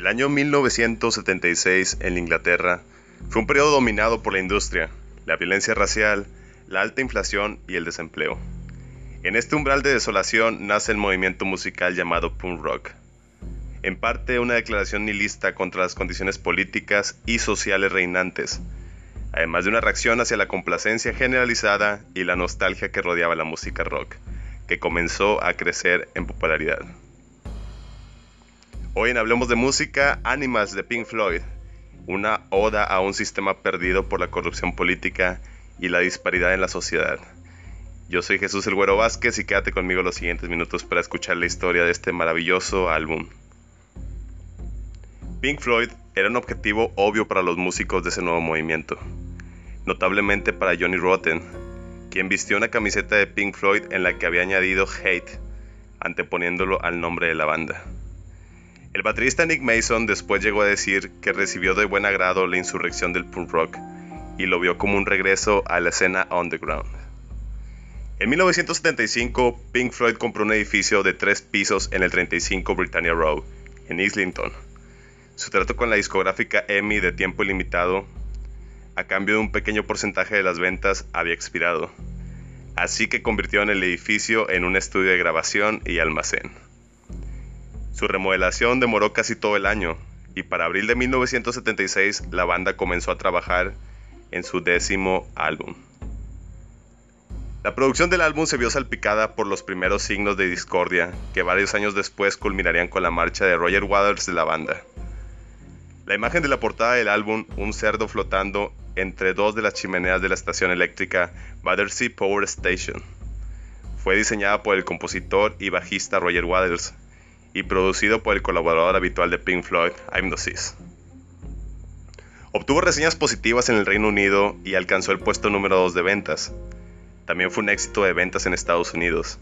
El año 1976 en Inglaterra fue un periodo dominado por la industria, la violencia racial, la alta inflación y el desempleo. En este umbral de desolación nace el movimiento musical llamado punk rock. En parte una declaración nihilista contra las condiciones políticas y sociales reinantes, además de una reacción hacia la complacencia generalizada y la nostalgia que rodeaba la música rock, que comenzó a crecer en popularidad. Hoy en Hablemos de Música, Animals de Pink Floyd, una oda a un sistema perdido por la corrupción política y la disparidad en la sociedad. Yo soy Jesús El Güero Vázquez y quédate conmigo los siguientes minutos para escuchar la historia de este maravilloso álbum. Pink Floyd era un objetivo obvio para los músicos de ese nuevo movimiento, notablemente para Johnny Rotten, quien vistió una camiseta de Pink Floyd en la que había añadido Hate, anteponiéndolo al nombre de la banda. El baterista Nick Mason después llegó a decir que recibió de buen agrado la insurrección del punk rock y lo vio como un regreso a la escena underground. En 1975, Pink Floyd compró un edificio de tres pisos en el 35 Britannia Row, en Islington. Su trato con la discográfica EMI de tiempo ilimitado, a cambio de un pequeño porcentaje de las ventas, había expirado, así que convirtieron el edificio en un estudio de grabación y almacén. Su remodelación demoró casi todo el año y para abril de 1976 la banda comenzó a trabajar en su décimo álbum. La producción del álbum se vio salpicada por los primeros signos de discordia que varios años después culminarían con la marcha de Roger Waters de la banda. La imagen de la portada del álbum, un cerdo flotando entre dos de las chimeneas de la estación eléctrica Battersea Power Station, fue diseñada por el compositor y bajista Roger Waters y producido por el colaborador habitual de Pink Floyd, Hypnosis. Obtuvo reseñas positivas en el Reino Unido y alcanzó el puesto número 2 de ventas. También fue un éxito de ventas en Estados Unidos,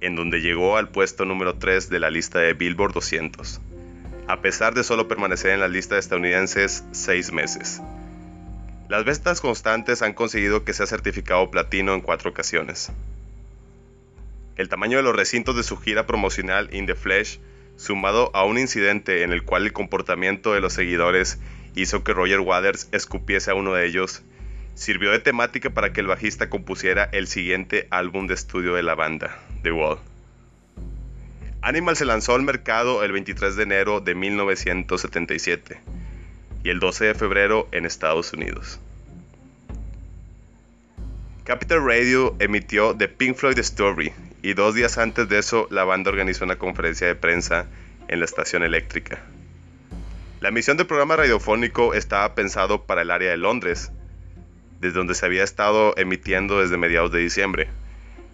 en donde llegó al puesto número 3 de la lista de Billboard 200, a pesar de solo permanecer en las listas estadounidenses 6 meses. Las ventas constantes han conseguido que sea certificado platino en cuatro ocasiones. El tamaño de los recintos de su gira promocional In the Flesh, sumado a un incidente en el cual el comportamiento de los seguidores hizo que Roger Waters escupiese a uno de ellos, sirvió de temática para que el bajista compusiera el siguiente álbum de estudio de la banda, The Wall. Animal se lanzó al mercado el 23 de enero de 1977 y el 12 de febrero en Estados Unidos. Capital Radio emitió The Pink Floyd Story y dos días antes de eso la banda organizó una conferencia de prensa en la estación eléctrica. La emisión del programa radiofónico estaba pensado para el área de Londres, desde donde se había estado emitiendo desde mediados de diciembre,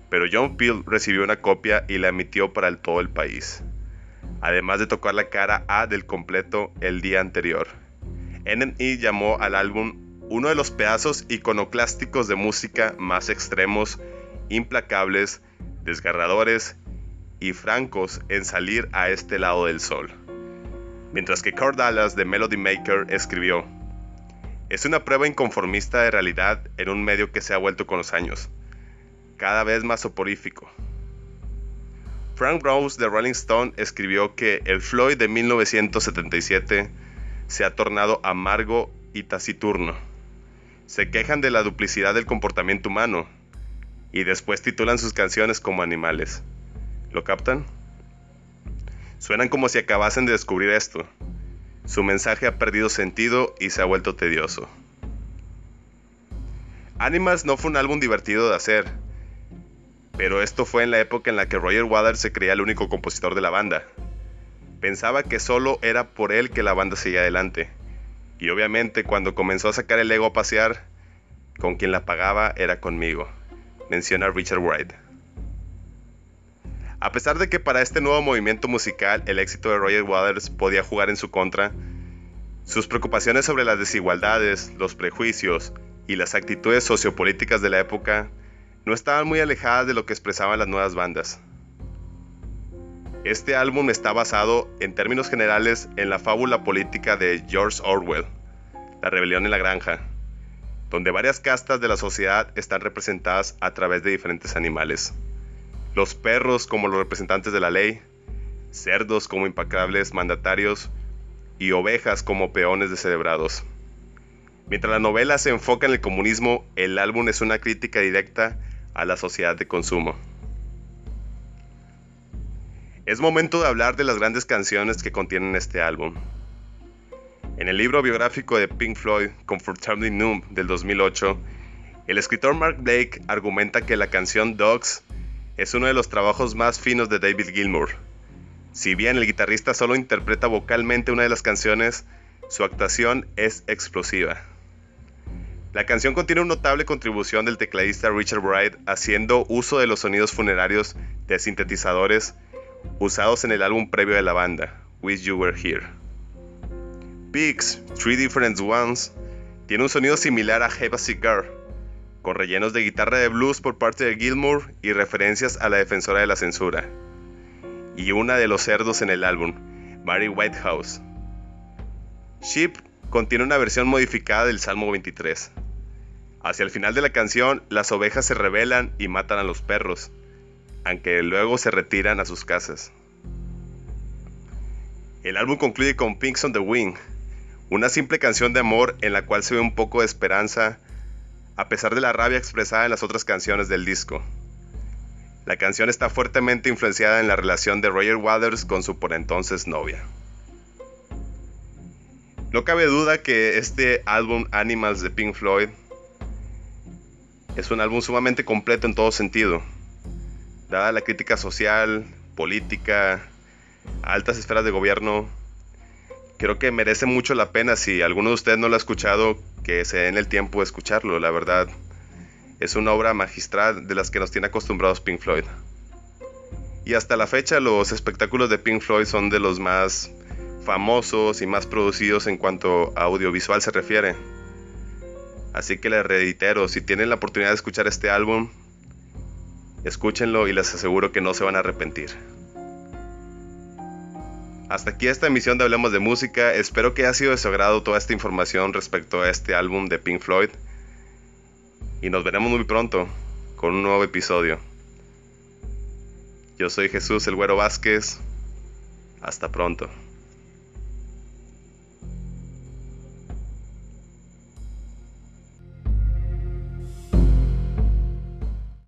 pero John Peel recibió una copia y la emitió para todo el país, además de tocar la cara A del completo el día anterior. NME llamó al álbum uno de los pedazos iconoclásticos de música más extremos, implacables desgarradores y francos en salir a este lado del sol. Mientras que Kurt Dallas de Melody Maker escribió, es una prueba inconformista de realidad en un medio que se ha vuelto con los años, cada vez más soporífico. Frank Rose de Rolling Stone escribió que el Floyd de 1977 se ha tornado amargo y taciturno. Se quejan de la duplicidad del comportamiento humano, y después titulan sus canciones como animales. ¿Lo captan? Suenan como si acabasen de descubrir esto. Su mensaje ha perdido sentido y se ha vuelto tedioso. Animals no fue un álbum divertido de hacer, pero esto fue en la época en la que Roger Waters se creía el único compositor de la banda. Pensaba que solo era por él que la banda seguía adelante, y obviamente cuando comenzó a sacar el ego a pasear, con quien la pagaba era conmigo menciona Richard Wright. A pesar de que para este nuevo movimiento musical el éxito de Roger Waters podía jugar en su contra, sus preocupaciones sobre las desigualdades, los prejuicios y las actitudes sociopolíticas de la época no estaban muy alejadas de lo que expresaban las nuevas bandas. Este álbum está basado, en términos generales, en la fábula política de George Orwell, La rebelión en la granja, donde varias castas de la sociedad están representadas a través de diferentes animales. Los perros como los representantes de la ley, cerdos como implacables mandatarios, y ovejas como peones descerebrados. Mientras la novela se enfoca en el comunismo, el álbum es una crítica directa a la sociedad de consumo. Es momento de hablar de las grandes canciones que contienen este álbum. En el libro biográfico de Pink Floyd, Comfortably Numb, del 2008, el escritor Mark Blake argumenta que la canción Dogs es uno de los trabajos más finos de David Gilmour. Si bien el guitarrista solo interpreta vocalmente una de las canciones, su actuación es explosiva. La canción contiene una notable contribución del tecladista Richard Wright haciendo uso de los sonidos funerarios de sintetizadores usados en el álbum previo de la banda, Wish You Were Here. Three Different Ones, tiene un sonido similar a Have a Cigar, con rellenos de guitarra de blues por parte de Gilmour y referencias a la defensora de la censura, y una de los cerdos en el álbum, Mary Whitehouse. Sheep contiene una versión modificada del Salmo 23. Hacia el final de la canción, las ovejas se rebelan y matan a los perros, aunque luego se retiran a sus casas. El álbum concluye con Pinks on the Wing, una simple canción de amor en la cual se ve un poco de esperanza a pesar de la rabia expresada en las otras canciones del disco. La canción está fuertemente influenciada en la relación de Roger Waters con su por entonces novia. No cabe duda que este álbum Animals de Pink Floyd es un álbum sumamente completo en todo sentido. Dada la crítica social, política, altas esferas de gobierno, creo que merece mucho la pena si alguno de ustedes no lo ha escuchado, que se den el tiempo de escucharlo. La verdad, es una obra magistral de las que nos tiene acostumbrados Pink Floyd. Y hasta la fecha los espectáculos de Pink Floyd son de los más famosos y más producidos en cuanto a audiovisual se refiere. Así que les reitero, si tienen la oportunidad de escuchar este álbum, escúchenlo y les aseguro que no se van a arrepentir. Hasta aquí esta emisión de Hablemos de Música. Espero que haya sido de su agrado toda esta información respecto a este álbum de Pink Floyd. Y nos veremos muy pronto con un nuevo episodio. Yo soy Jesús el Güero Vázquez. Hasta pronto.